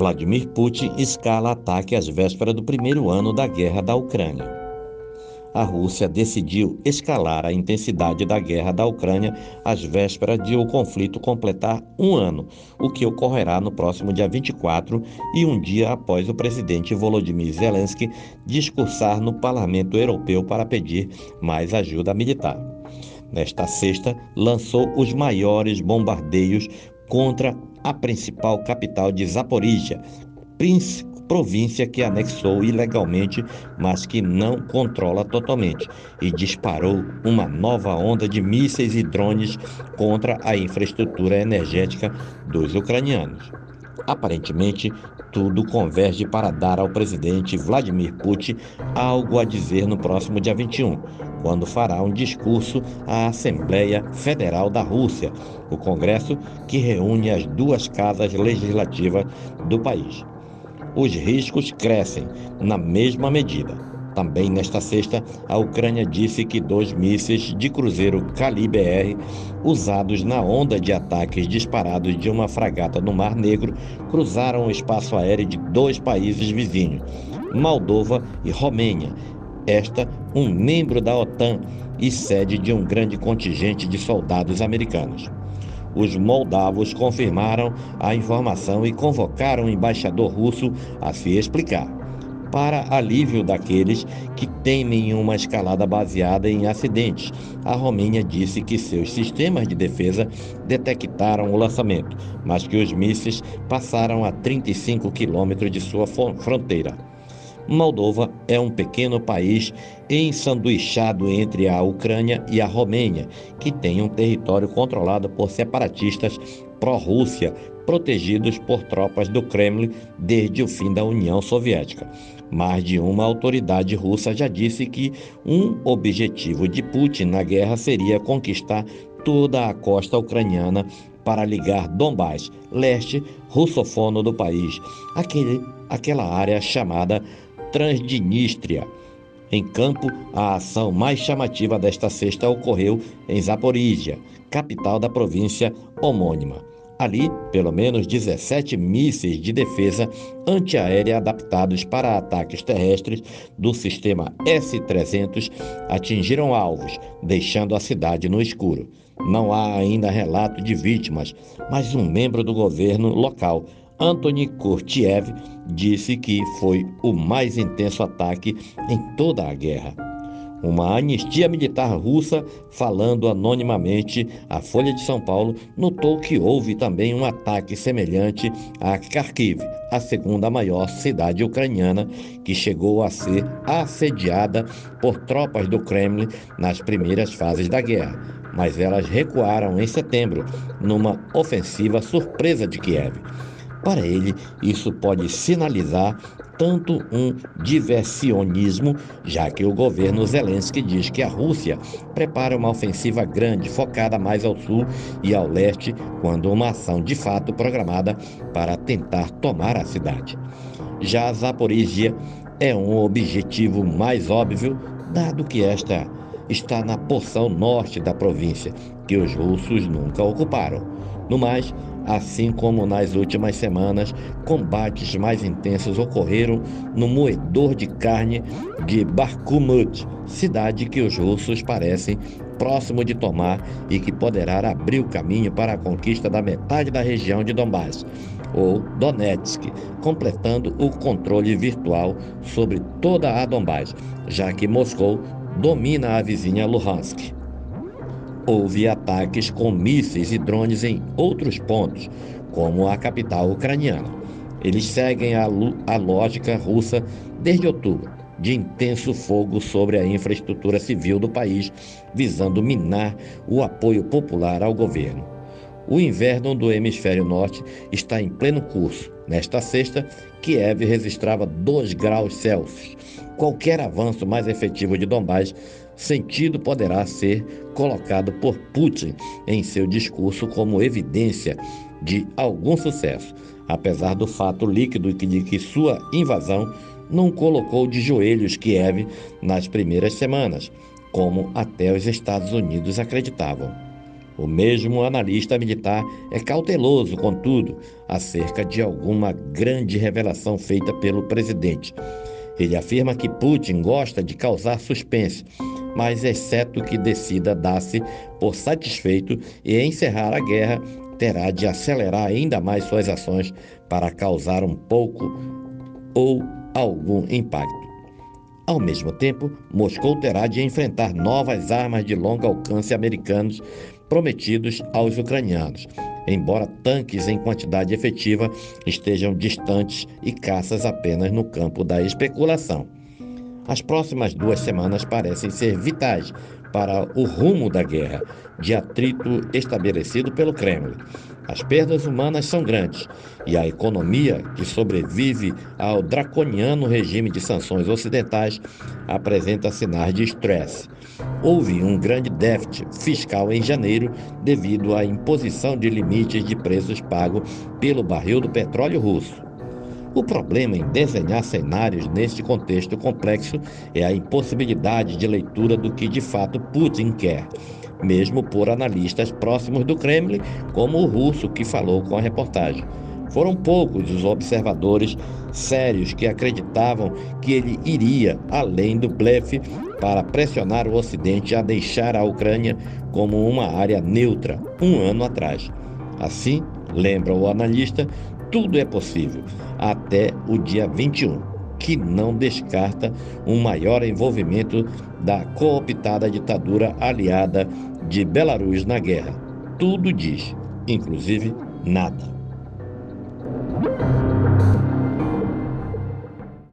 Vladimir Putin escala ataque às vésperas do primeiro ano da guerra da Ucrânia a Rússia decidiu escalar a intensidade da guerra da Ucrânia às vésperas de o conflito completar um ano, o que ocorrerá no próximo dia 24 e um dia após o presidente Volodymyr Zelensky discursar no Parlamento Europeu para pedir mais ajuda militar. Nesta sexta, lançou os maiores bombardeios contra a principal capital de Zaporizhia, província que anexou ilegalmente, mas que não controla totalmente, e disparou uma nova onda de mísseis e drones contra a infraestrutura energética dos ucranianos. Aparentemente, tudo converge para dar ao presidente Vladimir Putin algo a dizer no próximo dia 21, quando fará um discurso à Assembleia Federal da Rússia, o Congresso que reúne as duas casas legislativas do país os riscos crescem na mesma medida. Também nesta sexta, a Ucrânia disse que dois mísseis de cruzeiro Calibre-R, usados na onda de ataques disparados de uma fragata no Mar Negro, cruzaram o espaço aéreo de dois países vizinhos, Moldova e Romênia. Esta, um membro da OTAN e sede de um grande contingente de soldados americanos. Os moldavos confirmaram a informação e convocaram o embaixador russo a se explicar. Para alívio daqueles que temem uma escalada baseada em acidentes, a Romênia disse que seus sistemas de defesa detectaram o lançamento, mas que os mísseis passaram a 35 quilômetros de sua fronteira. Moldova é um pequeno país ensanduichado entre a Ucrânia e a Romênia, que tem um território controlado por separatistas pró-Rússia, protegidos por tropas do Kremlin desde o fim da União Soviética. Mais de uma autoridade russa já disse que um objetivo de Putin na guerra seria conquistar toda a costa ucraniana para ligar Donbás, leste russofono do país, aquele, aquela área chamada Transdnistria. Em campo, a ação mais chamativa desta sexta ocorreu em Zaporizhia, capital da província homônima. Ali, pelo menos 17 mísseis de defesa antiaérea adaptados para ataques terrestres do sistema S-300 atingiram alvos, deixando a cidade no escuro. Não há ainda relato de vítimas, mas um membro do governo local Antony Kurtiev disse que foi o mais intenso ataque em toda a guerra. Uma anistia militar russa, falando anonimamente à Folha de São Paulo, notou que houve também um ataque semelhante a Kharkiv, a segunda maior cidade ucraniana, que chegou a ser assediada por tropas do Kremlin nas primeiras fases da guerra. Mas elas recuaram em setembro, numa ofensiva surpresa de Kiev. Para ele, isso pode sinalizar tanto um diversionismo, já que o governo Zelensky diz que a Rússia prepara uma ofensiva grande focada mais ao sul e ao leste, quando uma ação de fato programada para tentar tomar a cidade. Já Zaporizhia é um objetivo mais óbvio, dado que esta está na porção norte da província, que os russos nunca ocuparam. No mais, Assim como nas últimas semanas, combates mais intensos ocorreram no moedor de carne de Bakhmut, cidade que os russos parecem próximo de tomar e que poderá abrir o caminho para a conquista da metade da região de Donbass, ou Donetsk, completando o controle virtual sobre toda a Donbass, já que Moscou domina a vizinha Luhansk houve ataques com mísseis e drones em outros pontos, como a capital ucraniana. Eles seguem a, a lógica russa desde outubro, de intenso fogo sobre a infraestrutura civil do país, visando minar o apoio popular ao governo. O inverno do hemisfério norte está em pleno curso. Nesta sexta, Kiev registrava 2 graus Celsius. Qualquer avanço mais efetivo de Donbás sentido poderá ser colocado por Putin em seu discurso como evidência de algum sucesso, apesar do fato líquido de que sua invasão não colocou de joelhos Kiev nas primeiras semanas, como até os Estados Unidos acreditavam. O mesmo analista militar é cauteloso, contudo, acerca de alguma grande revelação feita pelo presidente. Ele afirma que Putin gosta de causar suspense, mas exceto que decida dar-se por satisfeito e encerrar a guerra, terá de acelerar ainda mais suas ações para causar um pouco ou algum impacto. Ao mesmo tempo, Moscou terá de enfrentar novas armas de longo alcance americanos prometidos aos ucranianos, embora tanques em quantidade efetiva estejam distantes e caças apenas no campo da especulação. As próximas duas semanas parecem ser vitais para o rumo da guerra, de atrito estabelecido pelo Kremlin. As perdas humanas são grandes e a economia, que sobrevive ao draconiano regime de sanções ocidentais, apresenta sinais de estresse. Houve um grande déficit fiscal em janeiro devido à imposição de limites de preços pagos pelo barril do petróleo russo. O problema em desenhar cenários neste contexto complexo é a impossibilidade de leitura do que de fato Putin quer, mesmo por analistas próximos do Kremlin, como o russo que falou com a reportagem. Foram poucos os observadores sérios que acreditavam que ele iria além do blefe para pressionar o Ocidente a deixar a Ucrânia como uma área neutra um ano atrás. Assim, lembra o analista, tudo é possível até o dia 21, que não descarta um maior envolvimento da cooptada ditadura aliada de Belarus na guerra. Tudo diz, inclusive nada.